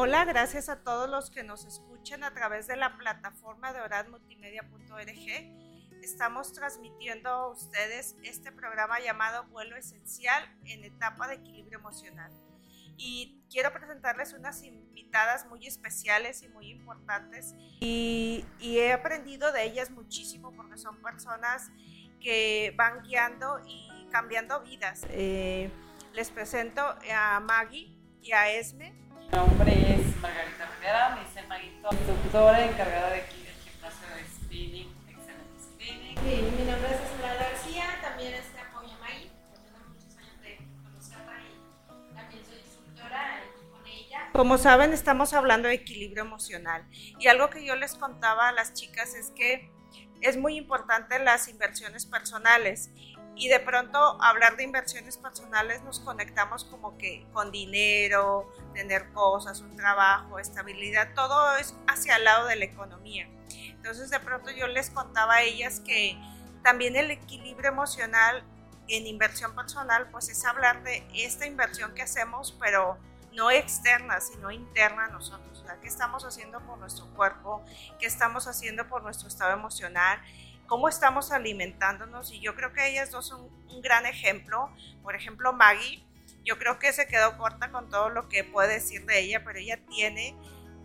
Hola, gracias a todos los que nos escuchan a través de la plataforma de oradmultimedia.org. Estamos transmitiendo a ustedes este programa llamado Vuelo Esencial en etapa de equilibrio emocional. Y quiero presentarles unas invitadas muy especiales y muy importantes. Y, he aprendido de ellas muchísimo porque son personas que van guiando y cambiando vidas. Eh, les presento a Maggie y a Esme mi nombre es Margarita Rivera, me dice Maguito, instructora encargada de aquí del gimnasio de spinning, excelente spinning. Sí, mi nombre es Esmeralda García, también este apoyo a Maggie, tengo muchos años de conocerla y también soy instructora con ella. Como saben, estamos hablando de equilibrio emocional y algo que yo les contaba a las chicas es que es muy importante las inversiones personales y de pronto hablar de inversiones personales nos conectamos como que con dinero, tener cosas, un trabajo, estabilidad, todo es hacia el lado de la economía. Entonces de pronto yo les contaba a ellas que también el equilibrio emocional en inversión personal pues es hablar de esta inversión que hacemos pero no externa sino interna a nosotros, ¿qué estamos haciendo por nuestro cuerpo? ¿Qué estamos haciendo por nuestro estado emocional? Cómo estamos alimentándonos y yo creo que ellas dos son un gran ejemplo. Por ejemplo, Maggie, yo creo que se quedó corta con todo lo que puede decir de ella, pero ella tiene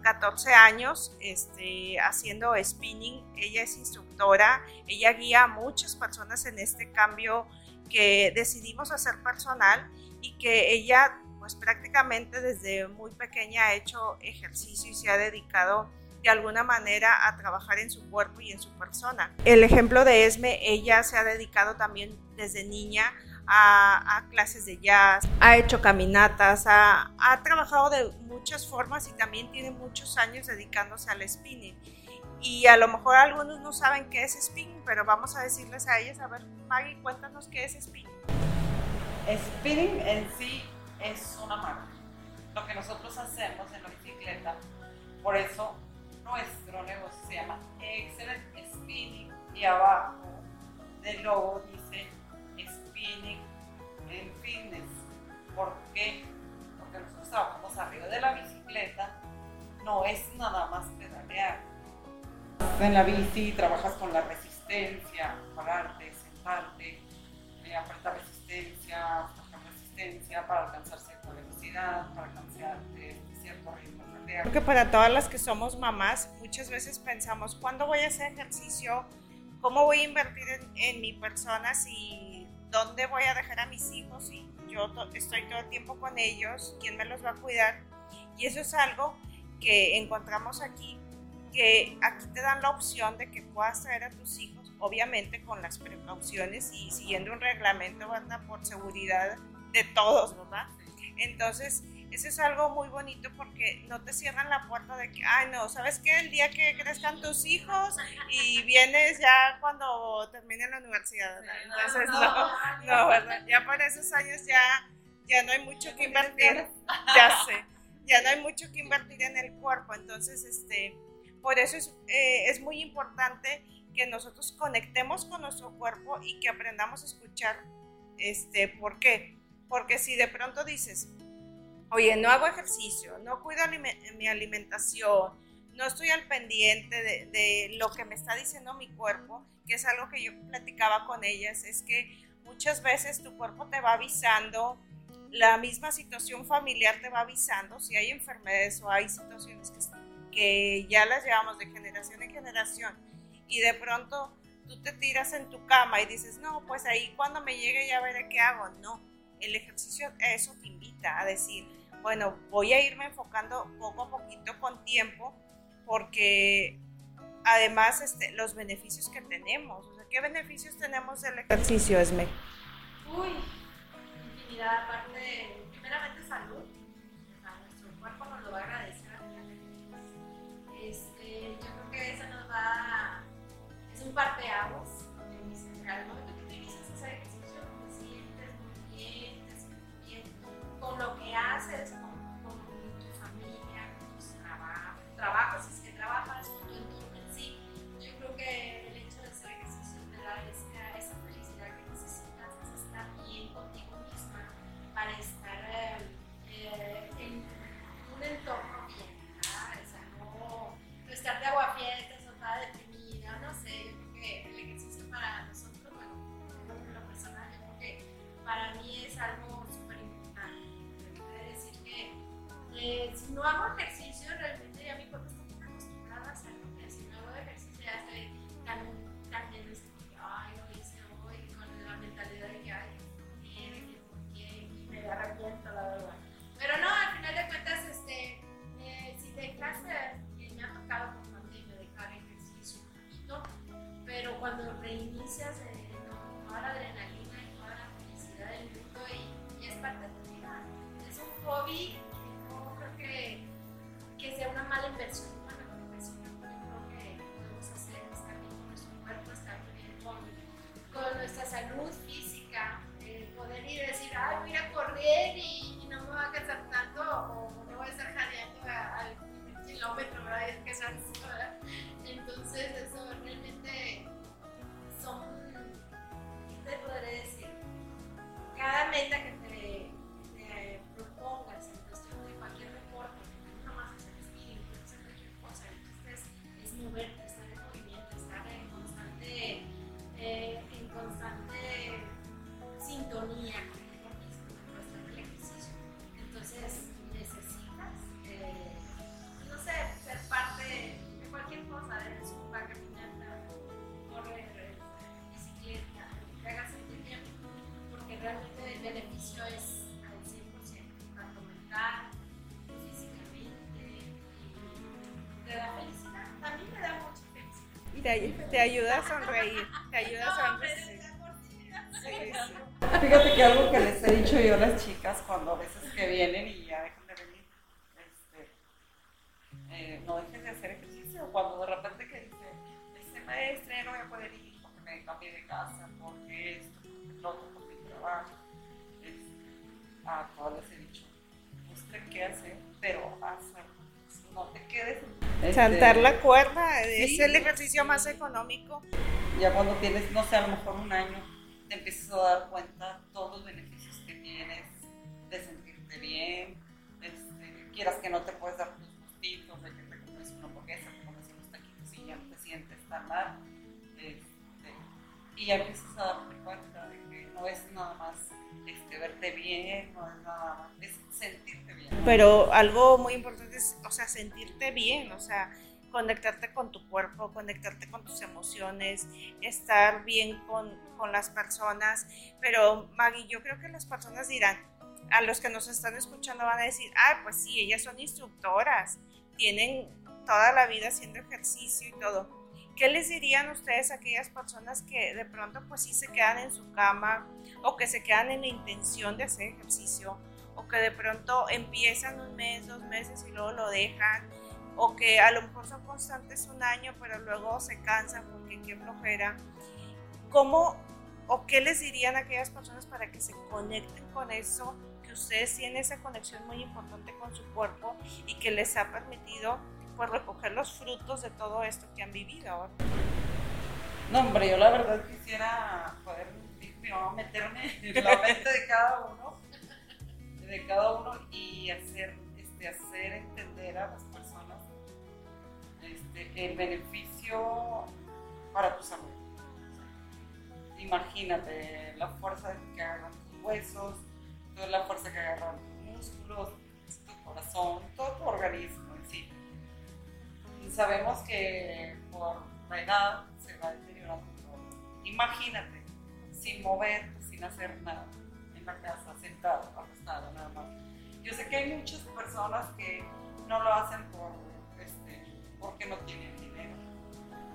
14 años este, haciendo spinning, ella es instructora, ella guía a muchas personas en este cambio que decidimos hacer personal y que ella pues prácticamente desde muy pequeña ha hecho ejercicio y se ha dedicado de alguna manera a trabajar en su cuerpo y en su persona. El ejemplo de Esme, ella se ha dedicado también desde niña a, clases de jazz, ha hecho caminatas, ha, ha, trabajado de muchas formas y también tiene muchos años dedicándose al spinning. Y a lo mejor algunos no saben qué es spinning, pero vamos a decirles a ellas, a ver, Maggie, cuéntanos qué es spinning. Spinning en sí es una marca. Lo que nosotros hacemos en la bicicleta, por eso nuestro negocio se llama Excellent Spinning y abajo del logo dice Spinning en Fitness. ¿Por qué? Porque nosotros trabajamos arriba de la bicicleta, no es nada más pedalear. En la bici trabajas con la resistencia, pararte, sentarte, eh, apretar resistencia, bajar resistencia para alcanzar cierta velocidad, para alcanzar cierto ritmo Creo que para todas las que somos mamás, muchas veces pensamos, ¿cuándo voy a hacer ejercicio? ¿Cómo voy a invertir en, mi persona? Si, ¿Dónde voy a dejar a mis hijos? Si yo estoy todo el tiempo con ellos, ¿quién me los va a cuidar? Y eso es algo que encontramos aquí, que aquí te dan la opción de que puedas traer a tus hijos, obviamente con las precauciones y siguiendo un reglamento, ¿verdad? Por seguridad de todos, ¿verdad? Entonces, eso es algo muy bonito porque no te cierran la puerta de que, ay, no, ¿sabes qué? El día que crezcan tus hijos y vienes ya cuando termine la universidad, Entonces, no, no, ¿verdad? Ya para esos años ya, ya no hay mucho que invertir, ya sé, ya no hay mucho que invertir en el cuerpo. Entonces, este, por eso es, eh, es muy importante que nosotros conectemos con nuestro cuerpo y que aprendamos a escuchar, este, ¿por qué? Porque si de pronto dices, oye, no hago ejercicio, no cuido mi alimentación, no estoy al pendiente de, lo que me está diciendo mi cuerpo, que es algo que yo platicaba con ellas, es que muchas veces tu cuerpo te va avisando, la misma situación familiar te va avisando, si hay enfermedades o hay situaciones que, que ya las llevamos de generación en generación y de pronto tú te tiras en tu cama y dices, no, pues ahí cuando me llegue ya veré qué hago. No, el ejercicio eso te invita a decir, bueno, voy a irme enfocando poco a poquito con tiempo porque además este, los beneficios que tenemos, o sea, ¿qué beneficios tenemos del ejercicio, Esme? Uy, infinidad, aparte el beneficio es al 100%, tanto mental, físicamente, y te da felicidad. También me da mucha felicidad. Y te, te ayuda a sonreír, te ayuda a No, sonreír. Sí, sí. Fíjate que algo que les he dicho yo a las chicas cuando a veces que vienen y ya dejan de venir, este, eh, no dejes de hacer ejercicio. Cuando de repente que dice, este maestra ya no voy a poder ir porque me cambié de casa, porque esto, porque lo otro, porque trabajo. A todas les he dicho, busca qué hacer, pero hazlo. No te quedes. este, Saltar la cuerda es sí. el ejercicio más económico. ya cuando tienes, no sé, a lo mejor un año, te empiezas a dar cuenta todos los beneficios que tienes de sentirte bien, este, quieras que no te puedes dar tus gustitos, de que te comes una hamburguesa, te comes unos taquitos y ya no te sientes tan mal. este, y ya empiezas a darte cuenta de que no es nada más bien, no es nada más, es sentirte bien. Pero algo muy importante es, o sea, sentirte bien, o sea, conectarte con tu cuerpo, conectarte con tus emociones, estar bien con, con las personas. Pero Maggie, yo creo que las personas dirán, a los que nos están escuchando van a decir, ah, pues sí, ellas son instructoras, tienen toda la vida haciendo ejercicio y todo. ¿Qué les dirían ustedes a aquellas personas que de pronto pues sí se quedan en su cama o que se quedan en la intención de hacer ejercicio o que de pronto empiezan un mes, dos meses y luego lo dejan o que a lo mejor son constantes un año pero luego se cansan porque qué flojera? ¿Cómo o qué les dirían a aquellas personas para que se conecten con eso? Que ustedes tienen esa conexión muy importante con su cuerpo y que les ha permitido pues recoger los frutos de todo esto que han vivido ahora. No, hombre, yo la verdad quisiera poder meterme en la mente de cada uno, de cada uno y hacer, este, hacer entender a las personas este, el beneficio para tu salud. Imagínate la fuerza que agarran tus huesos, toda la fuerza que agarran tus músculos, tu corazón, todo tu organismo. Sabemos que por la edad se va deteriorando todo. Imagínate, sin moverte, sin hacer nada, en la casa, sentado, acostado, nada más. Yo sé que hay muchas personas que no lo hacen por, este, porque no tienen dinero.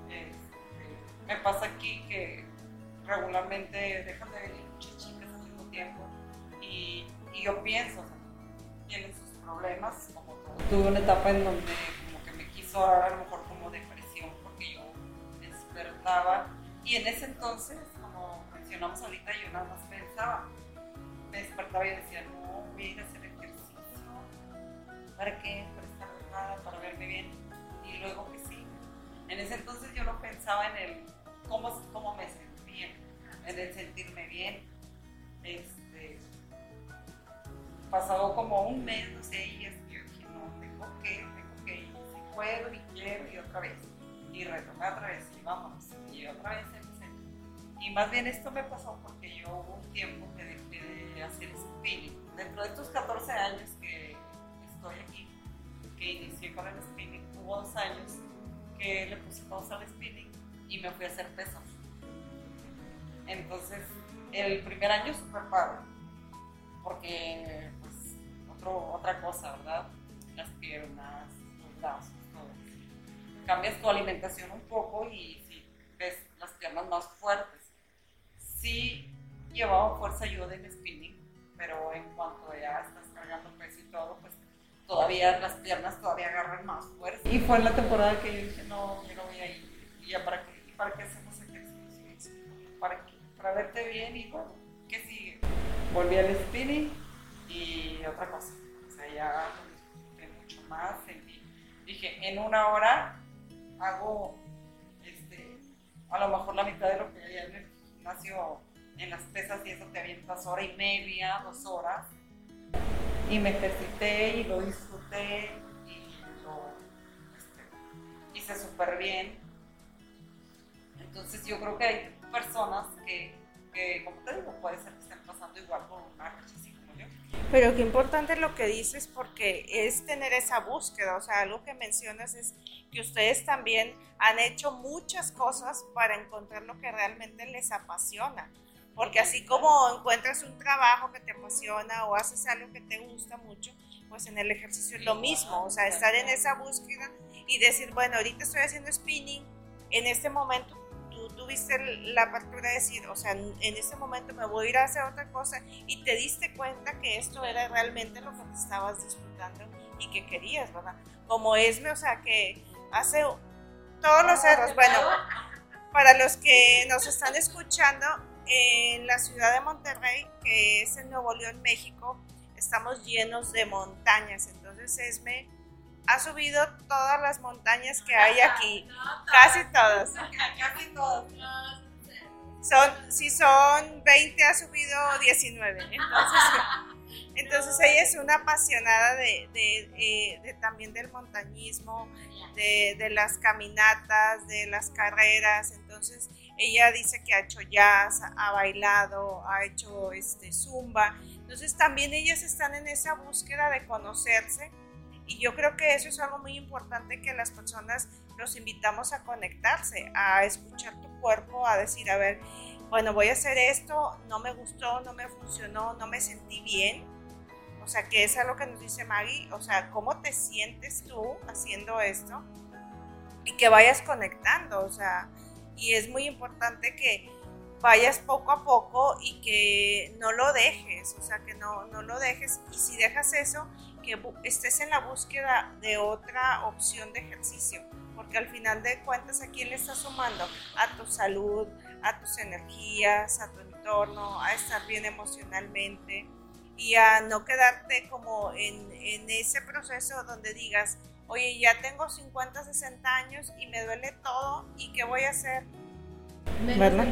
Este, me pasa aquí que regularmente dejan de venir muchas chicas al mismo tiempo y, y yo pienso, o sea, tienen sus problemas como todo. Tuve una etapa en donde quiso dar a lo mejor como depresión porque yo despertaba y en ese entonces, como mencionamos ahorita, yo nada más pensaba, me despertaba y decía, no, voy a ir a hacer ejercicio, ¿para qué? Para estar relajada, para verme bien y luego que sí. En ese entonces yo no pensaba en el cómo, cómo me sentía, en el sentirme bien. Este, pasado como un mes, no sé, y es- puedo y quiero, y otra vez. Y retomé otra vez, y vámonos, y otra vez. Y más bien esto me pasó porque yo hubo un tiempo que dejé de hacer spinning. Dentro de estos 14 años que estoy aquí, que inicié con el spinning, hubo dos años que le puse pausa al spinning y me fui a hacer pesos. Entonces, el primer año súper padre, porque pues otro, otra cosa, ¿verdad? Las piernas, los brazos. Cambias tu alimentación un poco y sí, ves las piernas más fuertes. Sí llevaba fuerza yo del spinning, pero en cuanto ya estás cargando peso y todo, pues todavía las piernas todavía agarran más fuerza. Y fue la temporada que yo dije, no, yo no voy a ir. ¿Y ya para qué? ¿Y para qué hacemos ejercicio? ¿Para qué? Para verte bien y bueno, ¿qué sigue? Volví al spinning y otra cosa. O sea, ya mucho más. dije, en una hora hago este, a lo mejor la mitad de lo que hay en el gimnasio en las pesas y eso te avientas hora y media, dos horas. Y me ejercité y lo disfruté y lo este, hice súper bien. Entonces yo creo que hay personas que, como te digo, puede ser que estén pasando igual por una yo. Pero qué importante lo que dices porque es tener esa búsqueda, o sea, algo que mencionas es que ustedes también han hecho muchas cosas para encontrar lo que realmente les apasiona. Porque así como encuentras un trabajo que te apasiona o haces algo que te gusta mucho, pues en el ejercicio es lo mismo, o sea, estar en esa búsqueda y decir, bueno, ahorita estoy haciendo spinning, en este momento tuviste la apertura de decir, o sea, en este momento me voy a ir a hacer otra cosa y te diste cuenta que esto era realmente lo que te estabas disfrutando y que querías, ¿verdad? Como Esme, o sea, que hace todos los cerros, bueno, para los que nos están escuchando, en la ciudad de Monterrey, que es en Nuevo León, México, estamos llenos de montañas. Entonces Esme ha subido todas las montañas que hay aquí, casi todas. Casi todas. Son, si son 20, ha subido 19. Entonces, entonces ella es una apasionada de, de, de, también del montañismo, de, las caminatas, de las carreras. Entonces ella dice que ha hecho jazz, ha bailado, ha hecho este, zumba. Entonces también ellas están en esa búsqueda de conocerse y yo creo que eso es algo muy importante que las personas los invitamos a conectarse, a escuchar tu cuerpo, a decir, a ver, bueno, voy a hacer esto, no me gustó, no me funcionó, no me sentí bien. O sea, que es algo que nos dice Maggie, o sea, cómo te sientes tú haciendo esto y que vayas conectando, o sea, y es muy importante que vayas poco a poco y que no lo dejes, o sea, que no, no lo dejes y si dejas eso, que estés en la búsqueda de otra opción de ejercicio, porque al final de cuentas, ¿a quién le estás sumando? A tu salud, a tus energías, a tu entorno, a estar bien emocionalmente y a no quedarte como en, en ese proceso donde digas, oye, ya tengo 50, 60 años y me duele todo, ¿y qué voy a hacer? ¿Verdad?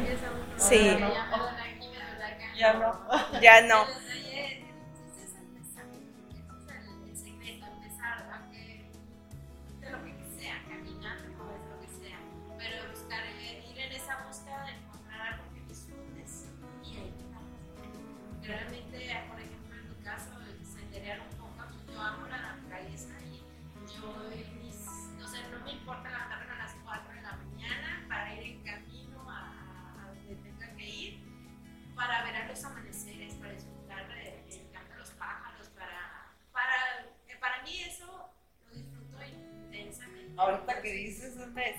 Sí. Ya no. Ya no. que dices,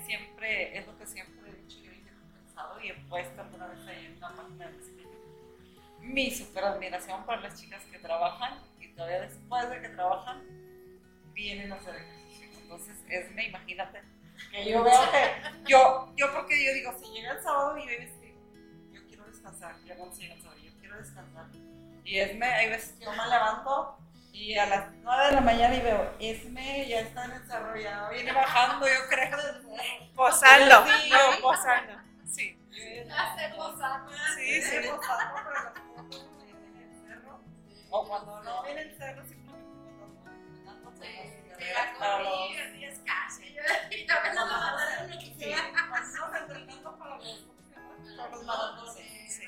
siempre, es lo que siempre he dicho yo y he pensado y he puesto alguna vez ahí en una página de mi super admiración para las chicas que trabajan y todavía después de que trabajan vienen a hacer ejercicio. Entonces, Esme, imagínate que yo veo que yo, yo porque yo digo, si llega el sábado y ves yo quiero descansar, yo no sé, yo quiero descansar. Y Esme, hay veces que yo me levanto y a las 9 de la mañana y veo, Esme ya está en ya viene bajando, yo creo. Posando, Sí, no, posando. Sí. Hace posando. Sí, sí. Posando, pero en el cerro. O cuando no viene el cerro, simplemente cuando Se la para los... comí, así es casi. Y también lo mandaron lo que Sí, sea. estamos entrenando para los... Para los maratones. Sí.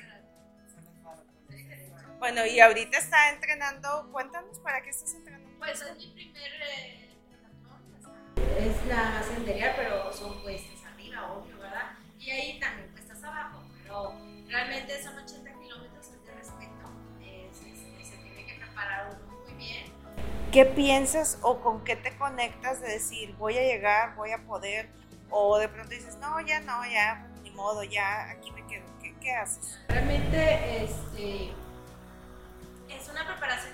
Bueno, y ahorita está entrenando, cuéntanos para qué estás entrenando. Pues es mi primer eh, es la sendería, pero son cuestas arriba, obvio, ¿verdad? Y ahí también cuestas abajo, pero realmente son 80 kilómetros de respeto. Es- es- se tiene que preparar uno muy bien. ¿Qué piensas o con qué te conectas de decir voy a llegar, voy a poder? O de pronto dices, no, ya no, ya, ni modo, ya aquí me quedo. ¿Qué, qué haces? Realmente este, es una preparación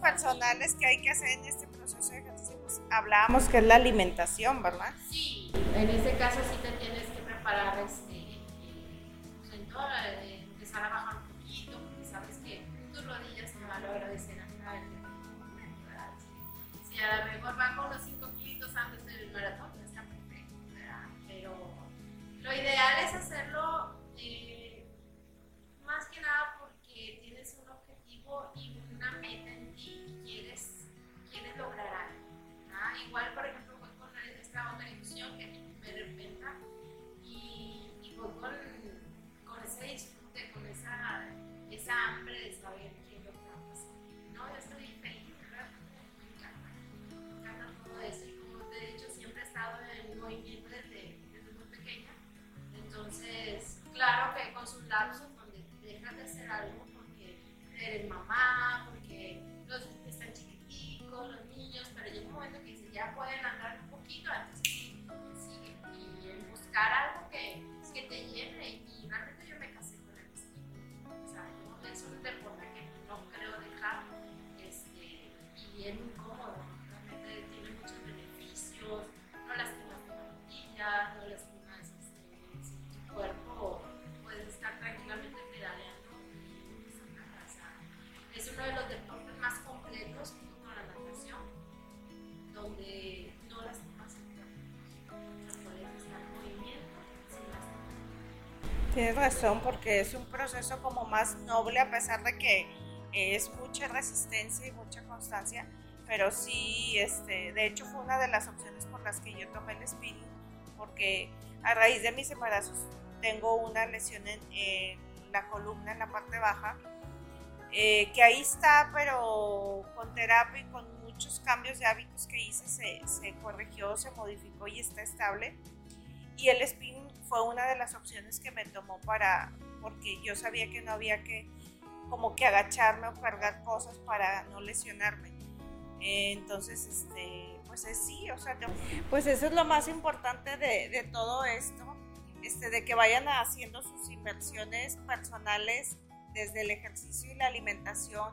personales que hay que hacer en este proceso de ejercicio, pues hablábamos que es la alimentación, ¿verdad? Sí, en este caso sí Tienes razón, porque es un proceso como más noble, a pesar de que es mucha resistencia y mucha constancia, pero sí, este, de hecho fue una de las opciones por las que yo tomé el spinning, porque a raíz de mis embarazos tengo una lesión en, en la columna, en la parte baja, eh, que ahí está, pero con terapia y con muchos cambios de hábitos que hice, se, se corrigió, se modificó y está estable. Y el spinning fue una de las opciones que me tomó para, porque yo sabía que no había que como que agacharme o cargar cosas para no lesionarme. Entonces, este, pues es sí, o sea, yo- pues eso es lo más importante de, de todo esto, este, de que vayan haciendo sus inversiones personales desde el ejercicio y la alimentación.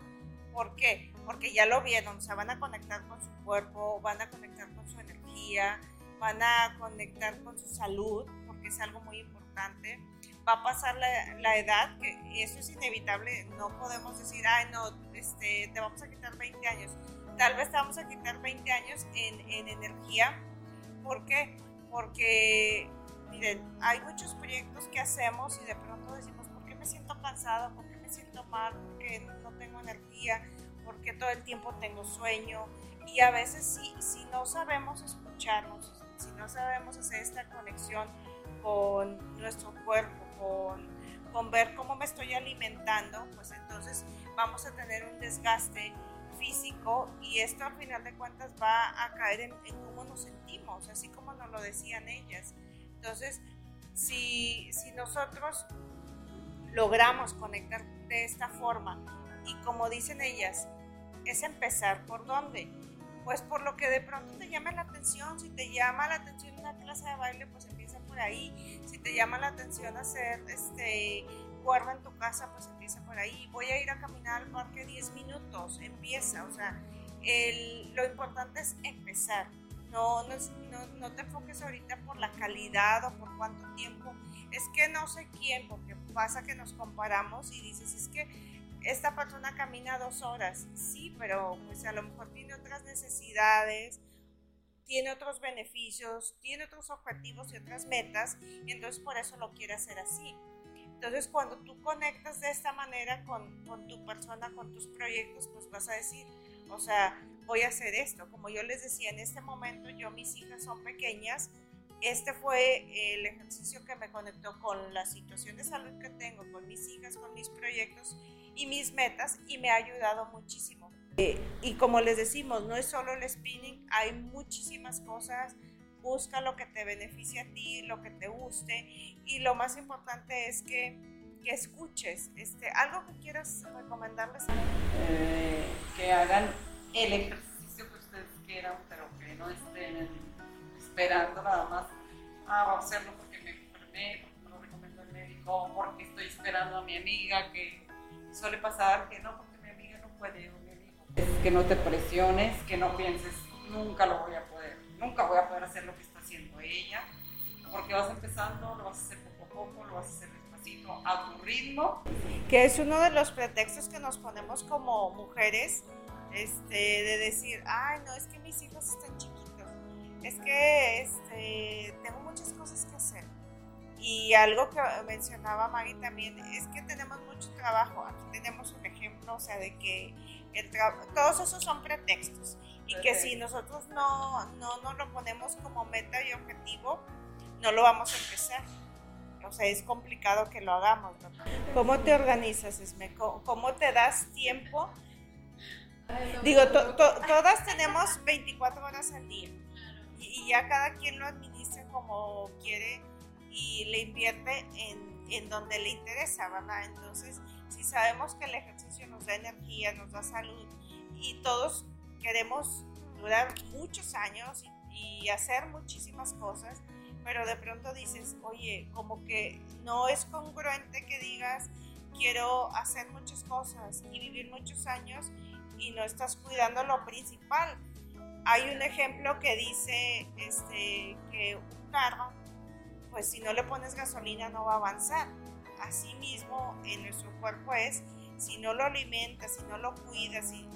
¿Por qué? Porque ya lo vieron, o van a conectar con su cuerpo, van a conectar con su energía, van a conectar con su salud, porque es algo muy importante. Va a pasar la, la edad, que eso es inevitable, no podemos decir, ay, no, este, te vamos a quitar 20 años. Tal vez te vamos a quitar 20 años en, en energía. ¿Por qué? Porque, miren, hay muchos proyectos que hacemos y de pronto decimos, ¿por qué me siento cansado? ¿Por qué me siento mal? ¿Por qué no tengo energía? ¿Por qué todo el tiempo tengo sueño? Y a veces si, si no sabemos escucharnos, si no sabemos hacer esta conexión con nuestro cuerpo, con, con ver cómo me estoy alimentando, pues entonces vamos a tener un desgaste físico y esto al final de cuentas va a caer en, cómo nos sentimos, así como nos lo decían ellas. Entonces, si, si nosotros logramos conectar de esta forma y como dicen ellas, es empezar por dónde? Pues por lo que de pronto te llama la atención, si te llama la atención una clase de baile, pues empieza por ahí, si te llama la atención hacer este cuerda en tu casa, pues empieza por ahí, voy a ir a caminar al parque 10 minutos, empieza, o sea, el- lo importante es empezar, no, no, no te enfoques ahorita por la calidad o por cuánto tiempo, es que no sé quién, porque pasa que nos comparamos y dices, es que esta persona camina dos horas, sí, pero pues a lo mejor tiene otras necesidades, tiene otros beneficios, tiene otros objetivos y otras metas, y entonces por eso lo quiere hacer así. Entonces cuando tú conectas de esta manera con, con tu persona, con tus proyectos, pues vas a decir, o sea, voy a hacer esto. Como yo les decía, en este momento yo, mis hijas son pequeñas, este fue el ejercicio que me conectó con la situación de salud que tengo, con mis hijas, con mis proyectos y mis metas y me ha ayudado muchísimo. Eh, y como les decimos, no es solo el spinning, hay muchísimas cosas. Busca lo que te beneficie a ti, lo que te guste y lo más importante es que escuches. Este, ¿Algo que quieras recomendarles? Eh, que hagan el ejercicio que ustedes quieran, pero que no estén esperando nada más. Ah, voy a hacerlo porque me enfermé, porque me lo el médico, porque estoy esperando a mi amiga, que suele pasar que no, porque mi amiga no puede. Es que no te presiones, que no pienses, nunca lo voy a poder, nunca voy a poder hacer lo que está haciendo ella, porque vas empezando, lo vas a hacer poco a poco, lo vas a hacer despacito, a tu ritmo. Que es uno de los pretextos que nos ponemos como mujeres, este, de decir, ay, no, es que mis hijos están chiquitos, es que este, tengo muchas cosas que hacer. Y algo que mencionaba Mari también es que tenemos mucho trabajo. Aquí tenemos un ejemplo, o sea, de que el todos esos son pretextos. Y que si nosotros no, no nos lo ponemos como meta y objetivo, no lo vamos a empezar. O sea, es complicado que lo hagamos. ¿no? ¿Cómo te organizas, Esme? ¿Cómo te das tiempo? Digo, todas tenemos 24 horas al día y, ya cada quien lo administra como quiere y le invierte en, en donde le interesa, ¿verdad? Entonces, si sabemos que el ejercicio nos da energía, nos da salud y todos queremos durar muchos años y, y hacer muchísimas cosas, pero de pronto dices, oye, como que no es congruente que digas, quiero hacer muchas cosas y vivir muchos años y no estás cuidando lo principal. Hay un ejemplo que dice este, que un carro, pues si no le pones gasolina no va a avanzar. Así mismo en nuestro cuerpo es, si no lo alimentas, si no lo cuidas, y,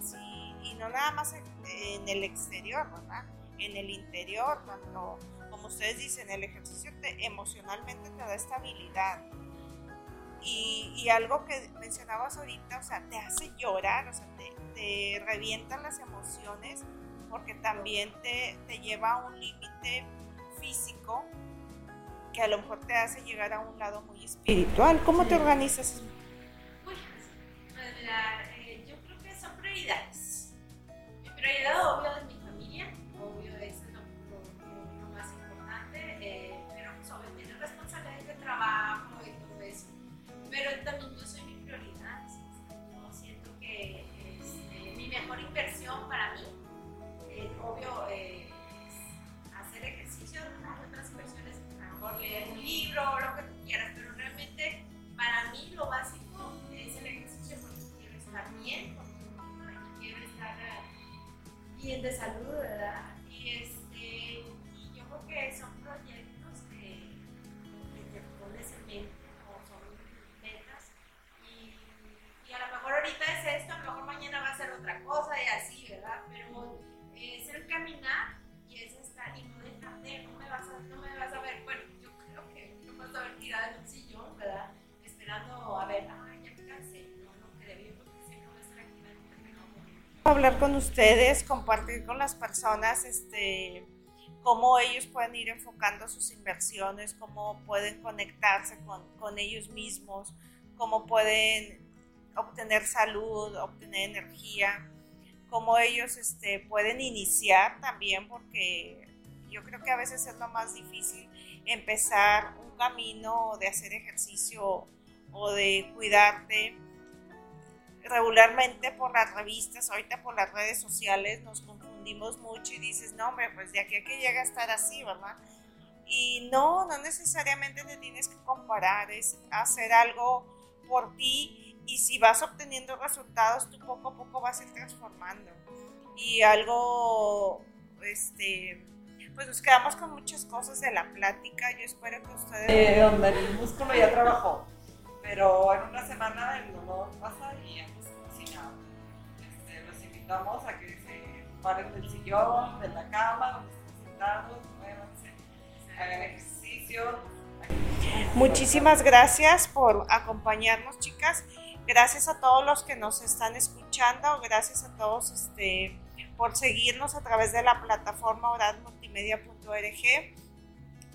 y no nada más en, el exterior, ¿verdad? En el interior, cuando, como ustedes dicen, el ejercicio te, emocionalmente te da estabilidad, y, algo que mencionabas ahorita, o sea, te hace llorar, o sea, te, te revientan las emociones porque también te, te lleva a un límite físico que a lo mejor te hace llegar a un lado muy espiritual. ¿Cómo te organizas? Pues, eh, yo creo que son prioridades. Mi prioridad, obvio, libro o lo que tú quieras, pero realmente para mí lo básico es el ejercicio porque quiero estar bien, porque quiero estar eh, bien de salud, con ustedes, compartir con las personas, este cómo ellos pueden ir enfocando sus inversiones, cómo pueden conectarse con, con ellos mismos, cómo pueden obtener salud, obtener energía, cómo ellos este, pueden iniciar también, porque yo creo que a veces es lo más difícil empezar un camino de hacer ejercicio o de cuidarte. Regularmente por las revistas, ahorita por las redes sociales nos confundimos mucho y dices, no, hombre, pues de aquí a que llega a estar así, ¿verdad? Y no, no necesariamente te tienes que comparar, es hacer algo por ti y si vas obteniendo resultados, tú poco a poco vas a ir transformando. Y algo, este, pues nos quedamos con muchas cosas de la plática. Yo espero que ustedes... Eh, donde el músculo ya trabajó, pero en una semana el dolor pasa y invitamos a que se paren del sillón, de la cama, donde estén sentados, muévanse, hagan ejercicio. Muchísimas gracias por acompañarnos, chicas. Gracias a todos los que nos están escuchando, gracias a todos este, por seguirnos a través de la plataforma oradmultimedia.org.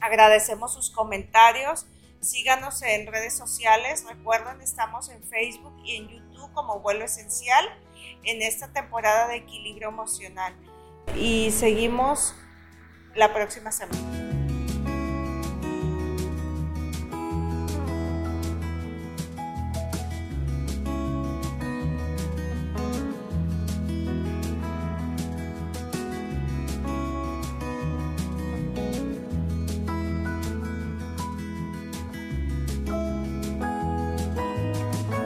Agradecemos sus comentarios. Síganos en redes sociales. Recuerden, estamos en Facebook y en YouTube como Vuelo Esencial en esta temporada de equilibrio emocional. Y seguimos la próxima semana.